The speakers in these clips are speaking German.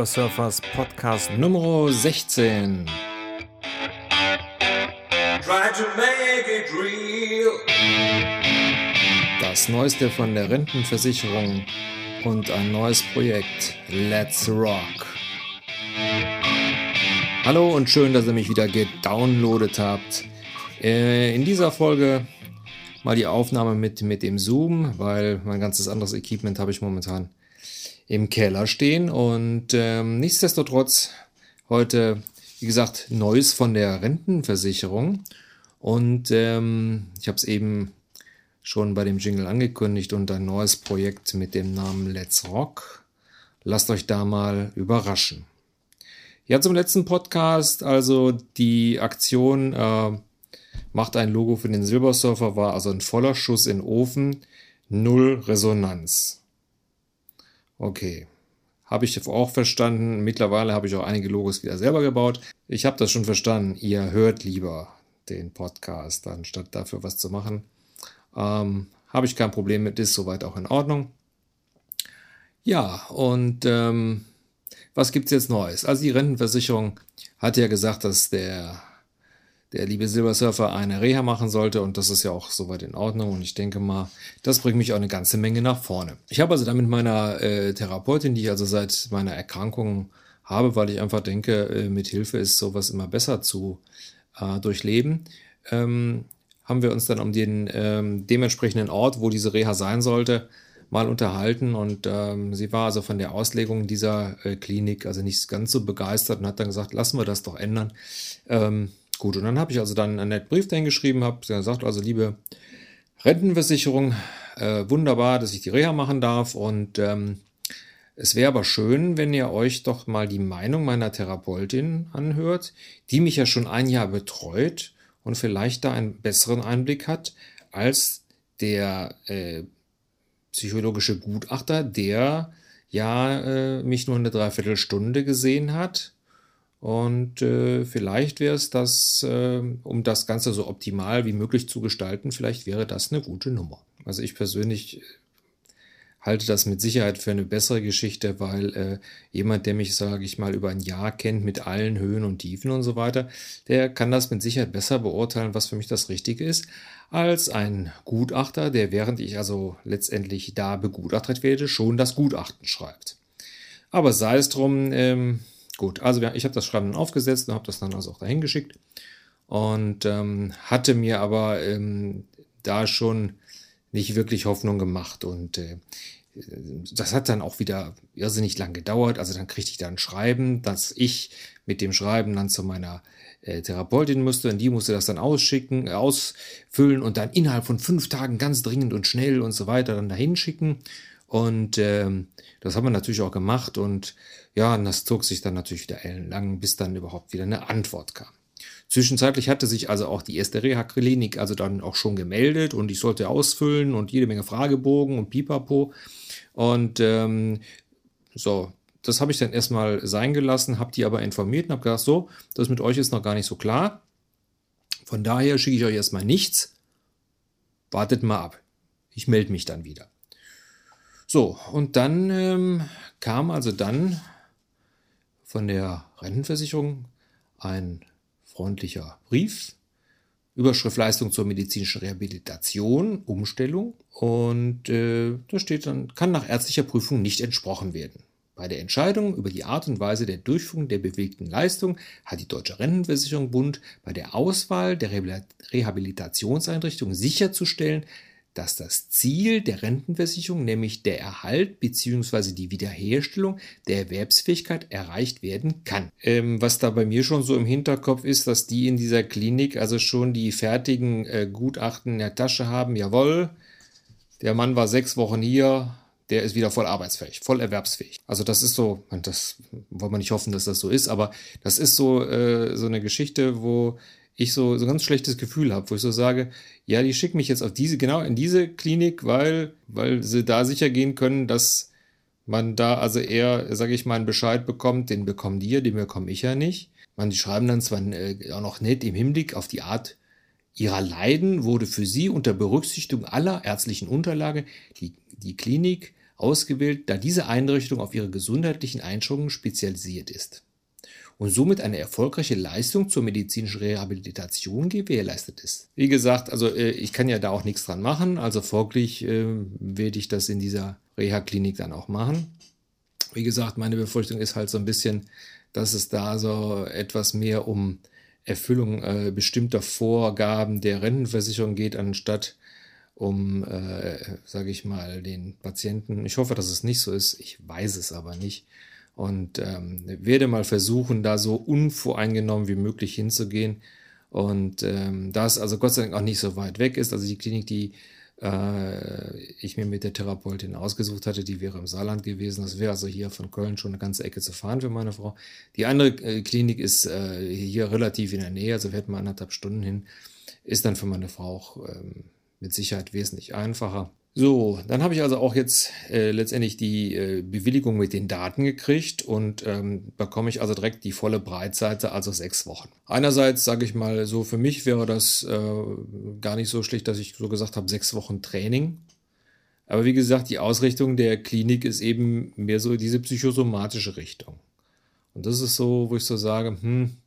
Silbersurfers Podcast Nummer 16. Das Neueste von der Rentenversicherung und ein neues Projekt. Let's Rock. Hallo und schön, dass ihr mich wieder gedownloadet habt. Äh, in dieser Folge mal die Aufnahme mit, mit dem Zoom, weil mein ganzes anderes Equipment habe ich momentan im Keller stehen. Und ähm, nichtsdestotrotz heute, wie gesagt, Neues von der Rentenversicherung. Und ähm, ich habe es eben schon bei dem Jingle angekündigt und ein neues Projekt mit dem Namen Let's Rock. Lasst euch da mal überraschen. Ja, zum letzten Podcast, also die Aktion äh, macht ein Logo für den Silbersurfer war also ein voller Schuss in Ofen, null Resonanz. Okay. Habe ich auch verstanden. Mittlerweile habe ich auch einige Logos wieder selber gebaut. Ich habe das schon verstanden. Ihr hört lieber den Podcast, anstatt dafür was zu machen. Ähm, habe ich kein Problem mit, ist soweit auch in Ordnung. Ja, und ähm, was es jetzt Neues? Also die Rentenversicherung hat ja gesagt, dass der der liebe Silbersurfer eine Reha machen sollte und das ist ja auch soweit in Ordnung und ich denke mal, das bringt mich auch eine ganze Menge nach vorne. Ich habe also dann mit meiner äh, Therapeutin, die ich also seit meiner Erkrankung habe, weil ich einfach denke, äh, mit Hilfe ist sowas immer besser zu äh, durchleben, ähm, haben wir uns dann um den ähm, dementsprechenden Ort, wo diese Reha sein sollte, mal unterhalten und ähm, sie war also von der Auslegung dieser äh, Klinik also nicht ganz so begeistert und hat dann gesagt, lassen wir das doch ändern. Ähm, Gut, und dann habe ich also dann einen netten Brief dahin geschrieben, habe gesagt, also liebe Rentenversicherung, äh, wunderbar, dass ich die Reha machen darf. Und ähm, es wäre aber schön, wenn ihr euch doch mal die Meinung meiner Therapeutin anhört, die mich ja schon ein Jahr betreut und vielleicht da einen besseren Einblick hat als der äh, psychologische Gutachter, der ja äh, mich nur eine Dreiviertelstunde gesehen hat und äh, vielleicht wäre es das, äh, um das Ganze so optimal wie möglich zu gestalten, vielleicht wäre das eine gute Nummer. Also ich persönlich äh, halte das mit Sicherheit für eine bessere Geschichte, weil äh, jemand, der mich, sage ich mal, über ein Jahr kennt mit allen Höhen und Tiefen und so weiter, der kann das mit Sicherheit besser beurteilen, was für mich das Richtige ist, als ein Gutachter, der während ich also letztendlich da begutachtet werde, schon das Gutachten schreibt. Aber sei es drum, ähm, Gut, also ich habe das Schreiben dann aufgesetzt und habe das dann also auch dahin geschickt und ähm, hatte mir aber ähm, da schon nicht wirklich Hoffnung gemacht und äh, das hat dann auch wieder irrsinnig lang gedauert. Also dann kriegte ich da ein Schreiben, dass ich mit dem Schreiben dann zu meiner äh, Therapeutin musste und die musste das dann ausschicken, ausfüllen und dann innerhalb von fünf Tagen ganz dringend und schnell und so weiter dann dahin schicken. Und ähm, das haben wir natürlich auch gemacht und ja, und das zog sich dann natürlich wieder ellenlang, bis dann überhaupt wieder eine Antwort kam. Zwischenzeitlich hatte sich also auch die erste Reha-Klinik also dann auch schon gemeldet und ich sollte ausfüllen und jede Menge Fragebogen und Pipapo. Und ähm, so, das habe ich dann erstmal sein gelassen, habe die aber informiert und habe gesagt, so, das mit euch ist noch gar nicht so klar. Von daher schicke ich euch erstmal nichts. Wartet mal ab. Ich melde mich dann wieder. So, und dann ähm, kam also dann von der Rentenversicherung ein freundlicher Brief, Überschrift Leistung zur medizinischen Rehabilitation, Umstellung und äh, da steht dann, kann nach ärztlicher Prüfung nicht entsprochen werden. Bei der Entscheidung über die Art und Weise der Durchführung der bewegten Leistung hat die Deutsche Rentenversicherung Bund bei der Auswahl der Rehabilitationseinrichtung sicherzustellen, dass das Ziel der Rentenversicherung, nämlich der Erhalt bzw. die Wiederherstellung der Erwerbsfähigkeit erreicht werden kann. Ähm, was da bei mir schon so im Hinterkopf ist, dass die in dieser Klinik also schon die fertigen äh, Gutachten in der Tasche haben. Jawohl, der Mann war sechs Wochen hier, der ist wieder voll arbeitsfähig, voll erwerbsfähig. Also das ist so, das wollen wir nicht hoffen, dass das so ist, aber das ist so, äh, so eine Geschichte, wo ich so, so ganz schlechtes Gefühl habe, wo ich so sage, ja, die schicken mich jetzt auf diese, genau in diese Klinik, weil, weil sie da sicher gehen können, dass man da also eher, sage ich mal, einen Bescheid bekommt, den bekommen die ja, den bekomme ich ja nicht. Man, die schreiben dann zwar äh, auch noch nett im Hinblick auf die Art ihrer Leiden wurde für sie unter Berücksichtigung aller ärztlichen Unterlage die, die Klinik ausgewählt, da diese Einrichtung auf ihre gesundheitlichen Einschränkungen spezialisiert ist und somit eine erfolgreiche Leistung zur medizinischen Rehabilitation gewährleistet ist. Wie gesagt, also äh, ich kann ja da auch nichts dran machen, also folglich äh, werde ich das in dieser Reha-Klinik dann auch machen. Wie gesagt, meine Befürchtung ist halt so ein bisschen, dass es da so etwas mehr um Erfüllung äh, bestimmter Vorgaben der Rentenversicherung geht, anstatt um, äh, sage ich mal, den Patienten. Ich hoffe, dass es nicht so ist. Ich weiß es aber nicht. Und ähm, werde mal versuchen, da so unvoreingenommen wie möglich hinzugehen. Und ähm, da es also Gott sei Dank auch nicht so weit weg ist, also die Klinik, die äh, ich mir mit der Therapeutin ausgesucht hatte, die wäre im Saarland gewesen. Das wäre also hier von Köln schon eine ganze Ecke zu fahren für meine Frau. Die andere äh, Klinik ist äh, hier relativ in der Nähe, also hätten mal anderthalb Stunden hin. Ist dann für meine Frau auch ähm, mit Sicherheit wesentlich einfacher. So, dann habe ich also auch jetzt äh, letztendlich die äh, Bewilligung mit den Daten gekriegt und ähm, bekomme ich also direkt die volle Breitseite, also sechs Wochen. Einerseits sage ich mal so, für mich wäre das äh, gar nicht so schlecht, dass ich so gesagt habe, sechs Wochen Training. Aber wie gesagt, die Ausrichtung der Klinik ist eben mehr so diese psychosomatische Richtung. Und das ist so, wo ich so sage, hm,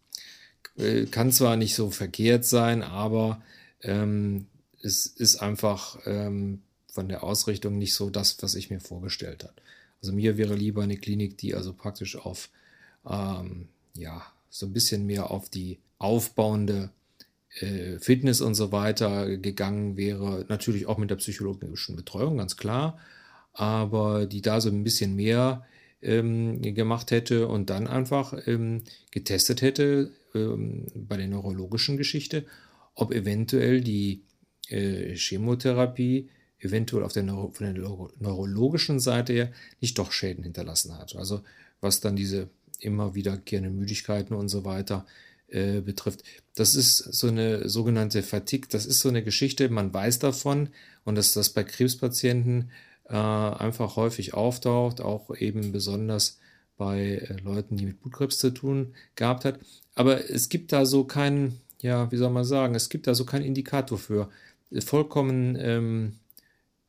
äh, kann zwar nicht so verkehrt sein, aber ähm, es ist einfach ähm, von der Ausrichtung nicht so das, was ich mir vorgestellt habe. Also mir wäre lieber eine Klinik, die also praktisch auf, ähm, ja, so ein bisschen mehr auf die aufbauende äh, Fitness und so weiter gegangen wäre. Natürlich auch mit der psychologischen Betreuung, ganz klar. Aber die da so ein bisschen mehr ähm, gemacht hätte und dann einfach ähm, getestet hätte ähm, bei der neurologischen Geschichte, ob eventuell die äh, Chemotherapie eventuell auf der Neuro von der Neuro neurologischen Seite her nicht doch Schäden hinterlassen hat. Also was dann diese immer wiederkehrende Müdigkeiten und so weiter äh, betrifft. Das ist so eine sogenannte Fatigue, das ist so eine Geschichte, man weiß davon und dass das bei Krebspatienten äh, einfach häufig auftaucht, auch eben besonders bei äh, Leuten, die mit Blutkrebs zu tun gehabt hat. Aber es gibt da so keinen, ja, wie soll man sagen, es gibt da so keinen Indikator für. Vollkommen ähm,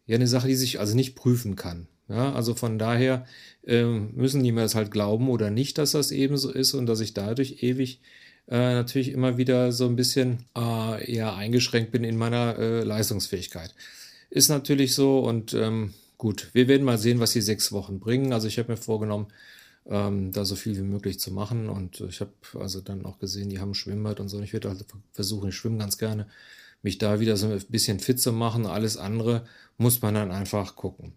ja eine Sache, die sich also nicht prüfen kann. Ja, also von daher äh, müssen die mir das halt glauben oder nicht, dass das eben so ist und dass ich dadurch ewig äh, natürlich immer wieder so ein bisschen äh, eher eingeschränkt bin in meiner äh, Leistungsfähigkeit. Ist natürlich so und ähm, gut, wir werden mal sehen, was die sechs Wochen bringen. Also ich habe mir vorgenommen, ähm, da so viel wie möglich zu machen und ich habe also dann auch gesehen, die haben Schwimmbad und so. Ich werde halt versuchen, ich schwimme ganz gerne mich da wieder so ein bisschen fit zu machen. Alles andere muss man dann einfach gucken.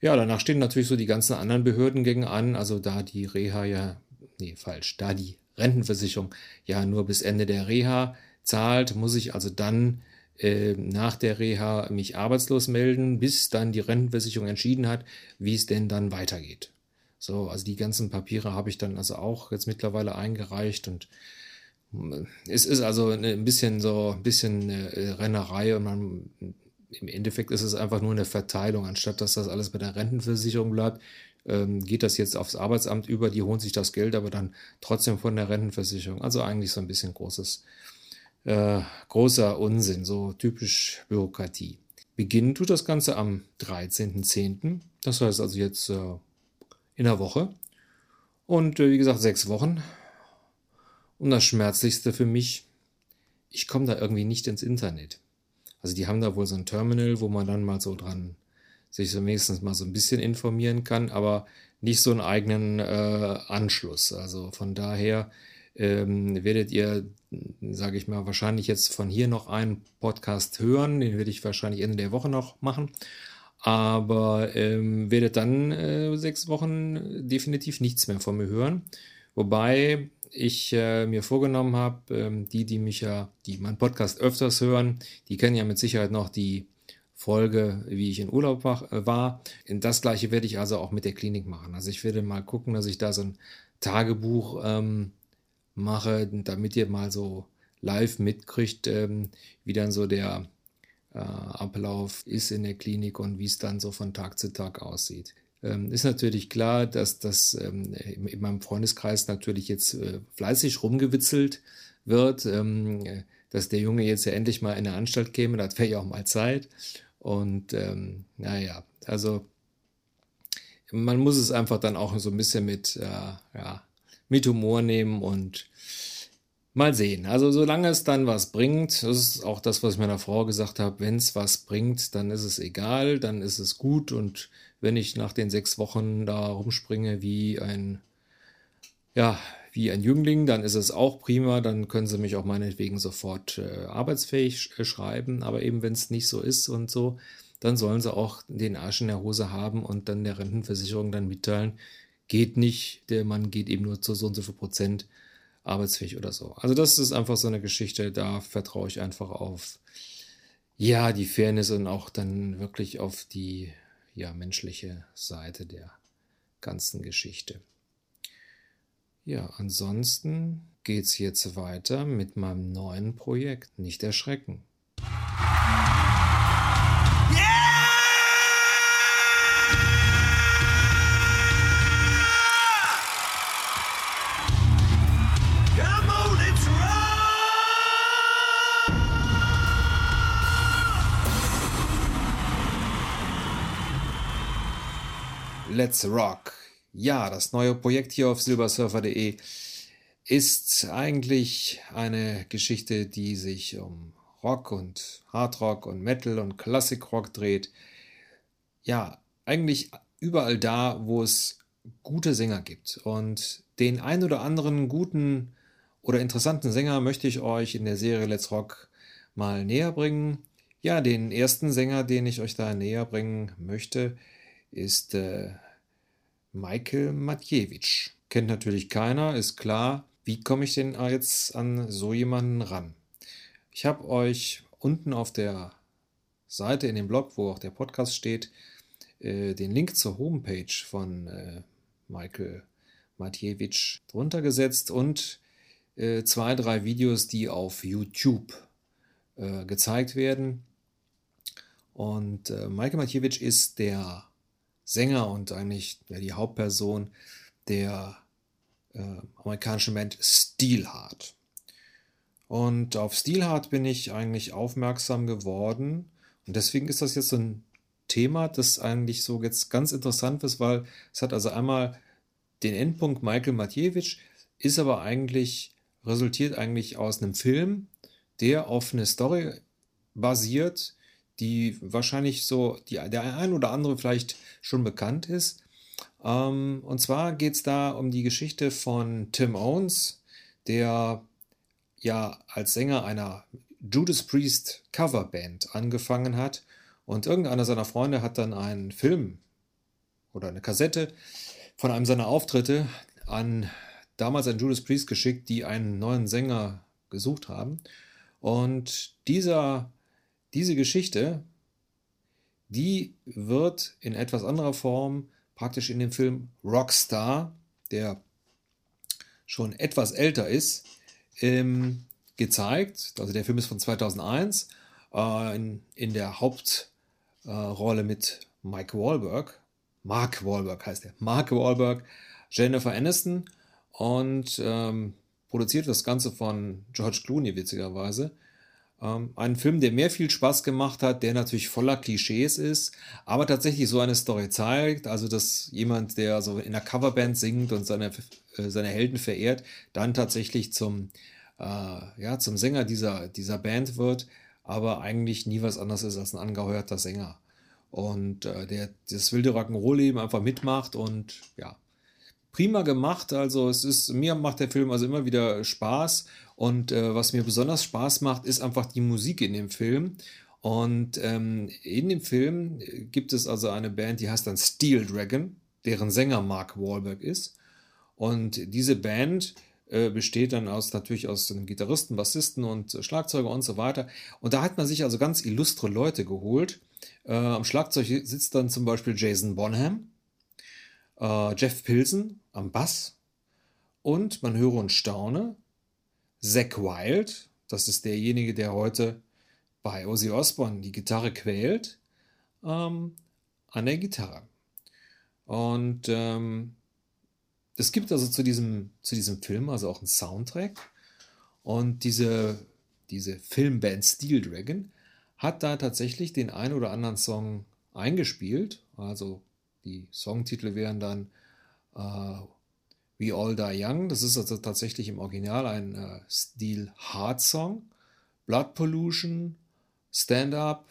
Ja, danach stehen natürlich so die ganzen anderen Behördengänge an. Also da die Reha ja, nee, falsch, da die Rentenversicherung ja nur bis Ende der Reha zahlt, muss ich also dann äh, nach der Reha mich arbeitslos melden, bis dann die Rentenversicherung entschieden hat, wie es denn dann weitergeht. So, also die ganzen Papiere habe ich dann also auch jetzt mittlerweile eingereicht und es ist also ein bisschen so ein bisschen eine Rennerei und man im Endeffekt ist es einfach nur eine Verteilung, anstatt dass das alles bei der Rentenversicherung bleibt, ähm, geht das jetzt aufs Arbeitsamt über, die holen sich das Geld aber dann trotzdem von der Rentenversicherung. Also eigentlich so ein bisschen großes, äh, großer Unsinn, so typisch Bürokratie. Beginnen tut das Ganze am 13.10. Das heißt also jetzt äh, in der Woche. Und äh, wie gesagt, sechs Wochen. Und das Schmerzlichste für mich, ich komme da irgendwie nicht ins Internet. Also die haben da wohl so ein Terminal, wo man dann mal so dran sich so wenigstens mal so ein bisschen informieren kann, aber nicht so einen eigenen äh, Anschluss. Also von daher ähm, werdet ihr, sage ich mal, wahrscheinlich jetzt von hier noch einen Podcast hören. Den werde ich wahrscheinlich Ende der Woche noch machen. Aber ähm, werdet dann äh, sechs Wochen definitiv nichts mehr von mir hören. Wobei ich äh, mir vorgenommen habe, ähm, die, die mich ja, die meinen Podcast öfters hören, die kennen ja mit Sicherheit noch die Folge, wie ich in Urlaub äh, war. Das gleiche werde ich also auch mit der Klinik machen. Also ich werde mal gucken, dass ich da so ein Tagebuch ähm, mache, damit ihr mal so live mitkriegt, ähm, wie dann so der äh, Ablauf ist in der Klinik und wie es dann so von Tag zu Tag aussieht. Ähm, ist natürlich klar, dass das ähm, in meinem Freundeskreis natürlich jetzt äh, fleißig rumgewitzelt wird, ähm, dass der Junge jetzt ja endlich mal in eine Anstalt käme, das wäre ja auch mal Zeit. Und ähm, naja, also man muss es einfach dann auch so ein bisschen mit, äh, ja, mit Humor nehmen und mal sehen. Also solange es dann was bringt, das ist auch das, was ich meiner Frau gesagt habe, wenn es was bringt, dann ist es egal, dann ist es gut und wenn ich nach den sechs Wochen da rumspringe wie ein, ja, wie ein Jüngling, dann ist es auch prima, dann können sie mich auch meinetwegen sofort äh, arbeitsfähig sch äh, schreiben, aber eben wenn es nicht so ist und so, dann sollen sie auch den Arsch in der Hose haben und dann der Rentenversicherung dann mitteilen, geht nicht, der Mann geht eben nur zu so und so viel Prozent arbeitsfähig oder so. Also das ist einfach so eine Geschichte, da vertraue ich einfach auf, ja, die Fairness und auch dann wirklich auf die, ja, menschliche Seite der ganzen Geschichte. Ja, ansonsten geht's jetzt weiter mit meinem neuen Projekt. Nicht erschrecken. Let's Rock. Ja, das neue Projekt hier auf silbersurfer.de ist eigentlich eine Geschichte, die sich um Rock und Hardrock und Metal und Classic Rock dreht. Ja, eigentlich überall da, wo es gute Sänger gibt. Und den ein oder anderen guten oder interessanten Sänger möchte ich euch in der Serie Let's Rock mal näher bringen. Ja, den ersten Sänger, den ich euch da näher bringen möchte, ist äh, Michael Matjewitsch. Kennt natürlich keiner, ist klar. Wie komme ich denn jetzt an so jemanden ran? Ich habe euch unten auf der Seite in dem Blog, wo auch der Podcast steht, äh, den Link zur Homepage von äh, Michael Matjewitsch drunter gesetzt und äh, zwei, drei Videos, die auf YouTube gezeigt werden. Und Michael Matjewitsch ist der Sänger und eigentlich ja, die Hauptperson der äh, amerikanischen Band Steelheart. Und auf Steelheart bin ich eigentlich aufmerksam geworden. Und deswegen ist das jetzt so ein Thema, das eigentlich so jetzt ganz interessant ist, weil es hat also einmal den Endpunkt Michael Matjewitsch, ist aber eigentlich, resultiert eigentlich aus einem Film, der auf eine Story basiert, die wahrscheinlich so die, der ein oder andere vielleicht schon bekannt ist. Ähm, und zwar geht es da um die Geschichte von Tim Owens, der ja als Sänger einer Judas Priest Coverband angefangen hat. Und irgendeiner seiner Freunde hat dann einen Film oder eine Kassette von einem seiner Auftritte an damals an Judas Priest geschickt, die einen neuen Sänger gesucht haben. Und dieser diese Geschichte, die wird in etwas anderer Form praktisch in dem Film Rockstar, der schon etwas älter ist, ähm, gezeigt. Also der Film ist von 2001 äh, in, in, der Hauptrolle äh, mit Mike Wahlberg. Mark Wahlberg heißt er. Mark Wahlberg, Jennifer Aniston und ähm, produziert das Ganze von George Clooney witzigerweise. Ähm, ein Film, der mir viel Spaß gemacht hat, der natürlich voller Klischees ist, aber tatsächlich so eine Story zeigt. Also, dass jemand, der so in einer Coverband singt und seine, äh, seine Helden verehrt, dann tatsächlich zum, äh, ja, zum Sänger dieser, dieser Band wird, aber eigentlich nie was anderes ist als ein angeheuerter Sänger. Und äh, der das wilde Rock'n'Roll-Leben einfach mitmacht und ja, prima gemacht. Also es ist, mir macht der Film also immer wieder Spaß. Und äh, was mir besonders Spaß macht, ist einfach die Musik in dem Film. Und ähm, in dem Film gibt es also eine Band, die heißt dann Steel Dragon, deren Sänger Mark Wahlberg ist. Und diese Band äh, besteht dann aus natürlich aus einem Gitarristen, Bassisten und äh, Schlagzeuger und so weiter. Und da hat man sich also ganz illustre Leute geholt. Äh, am Schlagzeug sitzt dann zum Beispiel Jason Bonham, äh, Jeff Pilsen am Bass und man höre und staune, Zack Wild, das ist derjenige, der heute bei Ozzy Osbourne die Gitarre quält, ähm, an der Gitarre. Und ähm, es gibt also zu diesem, zu diesem Film also auch einen Soundtrack. Und diese, diese Filmband Steel Dragon hat da tatsächlich den ein oder anderen Song eingespielt. Also die Songtitel wären dann äh, We All Die Young. Das ist also tatsächlich im Original ein äh, Steel Hard Song. Blood Pollution, Stand Up,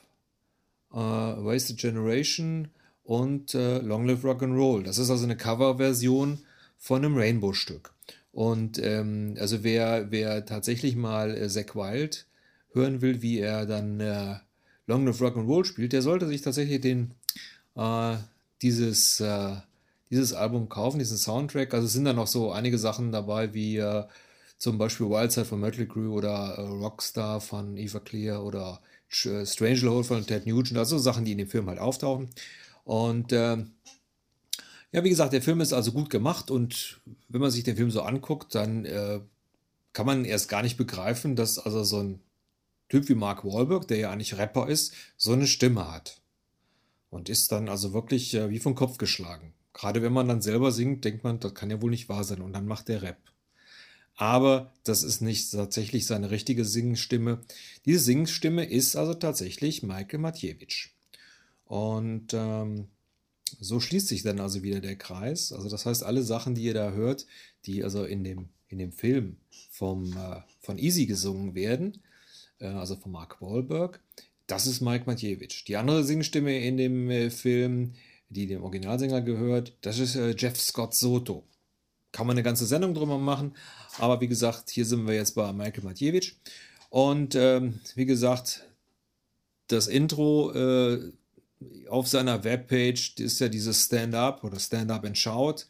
äh, Wasted Generation und äh, Long Live Rock and Roll. Das ist also eine Coverversion von einem Rainbow-Stück. Und ähm, also wer, wer tatsächlich mal äh, Zack Wild hören will, wie er dann äh, Long Live Rock and Roll spielt, der sollte sich tatsächlich den äh, dieses äh, dieses Album kaufen, diesen Soundtrack. Also es sind da noch so einige Sachen dabei, wie äh, zum Beispiel Wildside von Metal Crew oder äh, Rockstar von Eva Clear oder äh, Strangelove von Ted Nugent. Also Sachen, die in dem Film halt auftauchen. Und ähm, ja, wie gesagt, der Film ist also gut gemacht und wenn man sich den Film so anguckt, dann äh, kann man erst gar nicht begreifen, dass also so ein Typ wie Mark Wahlberg, der ja eigentlich Rapper ist, so eine Stimme hat. Und ist dann also wirklich äh, wie vom Kopf geschlagen. Gerade wenn man dann selber singt, denkt man, das kann ja wohl nicht wahr sein. Und dann macht der Rap. Aber das ist nicht tatsächlich seine richtige Singstimme. Diese Singstimme ist also tatsächlich Michael Matjewitsch. Und ähm, so schließt sich dann also wieder der Kreis. Also das heißt, alle Sachen, die ihr da hört, die also in dem, in dem Film vom, äh, von Easy gesungen werden, äh, also von Mark Wahlberg, das ist Mike Matjewitsch. Die andere Singstimme in dem äh, Film, die dem Originalsänger gehört, das ist äh, Jeff Scott Soto. Kann man eine ganze Sendung drüber machen, aber wie gesagt, hier sind wir jetzt bei Michael Matjewitsch. Und ähm, wie gesagt, das Intro äh, auf seiner Webpage ist ja dieses Stand-up oder Stand-up and Shout.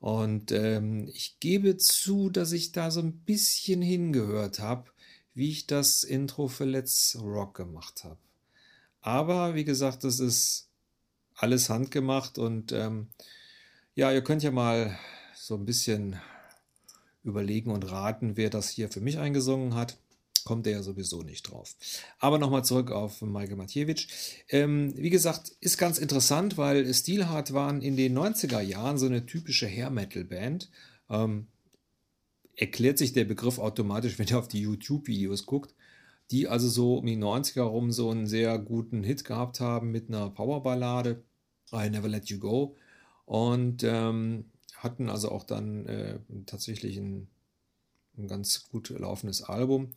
Und ähm, ich gebe zu, dass ich da so ein bisschen hingehört habe, wie ich das Intro für Let's Rock gemacht habe. Aber wie gesagt, das ist alles handgemacht und ähm, ja, ihr könnt ja mal so ein bisschen überlegen und raten, wer das hier für mich eingesungen hat kommt er ja sowieso nicht drauf. Aber nochmal zurück auf Michael Matjewitsch. Ähm, wie gesagt, ist ganz interessant, weil Steelheart waren in den 90er Jahren so eine typische Hair-Metal-Band. Ähm, erklärt sich der Begriff automatisch, wenn ihr auf die YouTube-Videos guckt, die also so um die 90er rum so einen sehr guten Hit gehabt haben mit einer Powerballade, I Never Let You Go. Und ähm, hatten also auch dann äh, tatsächlich ein, ein ganz gut laufendes Album.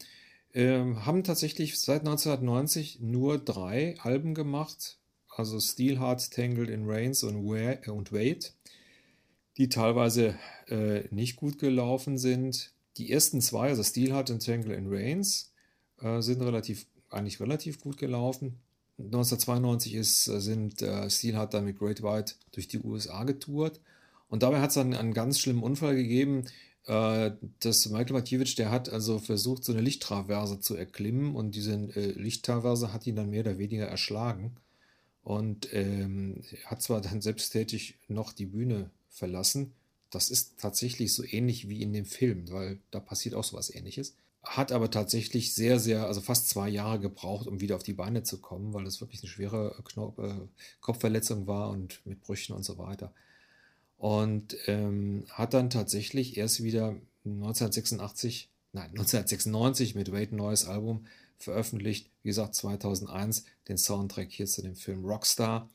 Ähm, haben tatsächlich seit 1990 nur drei Alben gemacht, also Steelheart, Tangled in Rains und, und Wait, die teilweise äh, nicht gut gelaufen sind. Die ersten zwei, also Steelheart und Tangled in Rains, äh, sind relativ, eigentlich relativ gut gelaufen. 1992 ist, äh, sind äh, Steelheart dann mit Great White durch die USA getourt. Und dabei hat es dann einen ganz schlimmen Unfall gegeben, äh, das Michael Matjewitsch, der hat also versucht, so eine Lichttraverse zu erklimmen und diese äh, Lichttraverse hat ihn dann mehr oder weniger erschlagen und ähm, hat zwar dann selbsttätig noch die Bühne verlassen. Das ist tatsächlich so ähnlich wie in dem Film, weil da passiert auch so was ähnliches. Hat aber tatsächlich sehr, sehr, also fast zwei Jahre gebraucht, um wieder auf die Beine zu kommen, weil das wirklich eine schwere Knopf, äh, Kopfverletzung war und mit Brüchen und so weiter und ähm, hat dann tatsächlich erst wieder 1986, nein, 1996 mit Wade ein neues Album veröffentlicht, wie gesagt 2001 den Soundtrack hier zu dem Film Rockstar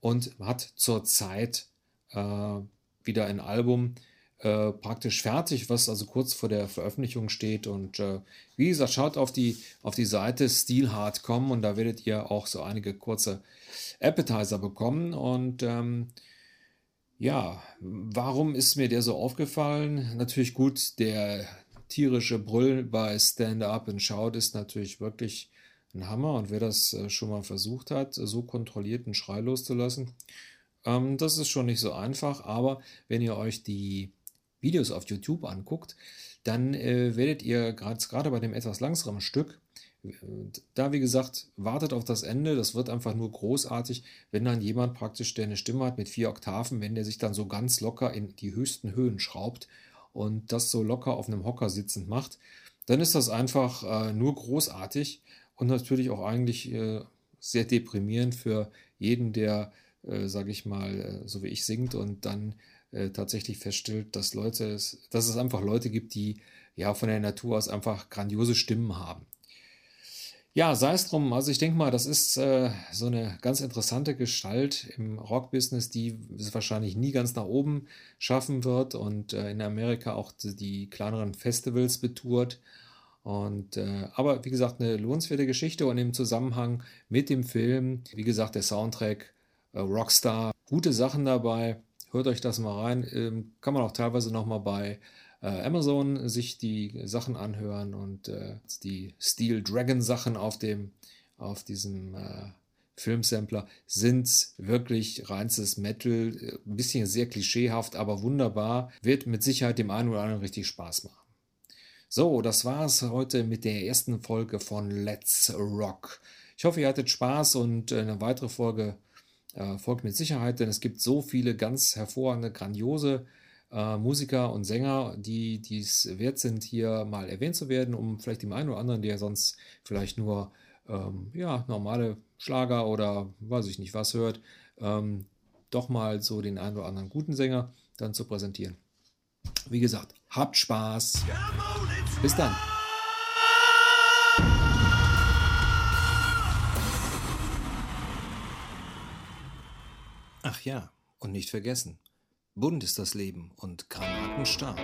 und hat zurzeit äh, wieder ein Album äh, praktisch fertig, was also kurz vor der Veröffentlichung steht. Und äh, wie gesagt, schaut auf die, auf die Seite steelhard.com und da werdet ihr auch so einige kurze Appetizer bekommen. Und ähm, ja, warum ist mir der so aufgefallen? Natürlich gut, der tierische Brüll bei Stand Up and Shout ist natürlich wirklich ein Hammer. Und wer das äh, schon mal versucht hat, so kontrolliert einen Schrei loszulassen, ähm, das ist schon nicht so einfach, aber wenn ihr euch die Videos auf YouTube anguckt, dann äh, werdet ihr gerade bei dem etwas langsamen Stück da, wie gesagt, wartet auf das Ende. Das wird einfach nur großartig, wenn dann jemand praktisch, der eine Stimme hat mit vier Oktaven, wenn der sich dann so ganz locker in die höchsten Höhen schraubt und das so locker auf einem Hocker sitzend macht, dann ist das einfach äh, nur großartig und natürlich auch eigentlich äh, sehr deprimierend für jeden, der, äh, sage ich mal, äh, so wie ich singt und dann äh, tatsächlich feststellt, dass Leute, dass es einfach Leute gibt, die ja von der Natur aus einfach grandiose Stimmen haben. Ja, sei es drum. Also ich denke mal, das ist äh, so eine ganz interessante Gestalt im Rock-Business, die es wahrscheinlich nie ganz nach oben schaffen wird und äh, in Amerika auch die, die kleineren Festivals betourt. Und äh, aber wie gesagt, eine lohnenswerte Geschichte und im Zusammenhang mit dem Film, wie gesagt, der Soundtrack, Rockstar, gute Sachen dabei. Hört euch das mal rein. Ähm, kann man auch teilweise nochmal bei äh, Amazon sich die Sachen anhören und äh, die Steel Dragon Sachen auf dem auf diesem äh, Filmsampler sind wirklich reinstes Metal, ein bisschen sehr klischeehaft, aber wunderbar, wird mit Sicherheit dem einen oder anderen richtig Spaß machen. So, das war's heute mit der ersten Folge von Let's Rock. Ich hoffe, ihr hattet Spaß und äh, eine weitere Folge äh, folgt mit Sicherheit, denn es gibt so viele ganz hervorragende, grandiose äh, Musiker und Sänger, die dies wert sind, hier mal erwähnt zu werden, um vielleicht dem einen oder anderen, der sonst vielleicht nur ähm, ja, normale Schlager oder weiß ich nicht was hört, ähm, doch mal so den einen oder anderen guten Sänger dann zu präsentieren. Wie gesagt, habt Spaß. Bis dann. Ach ja, und nicht vergessen, bunt ist das Leben und granatenstark.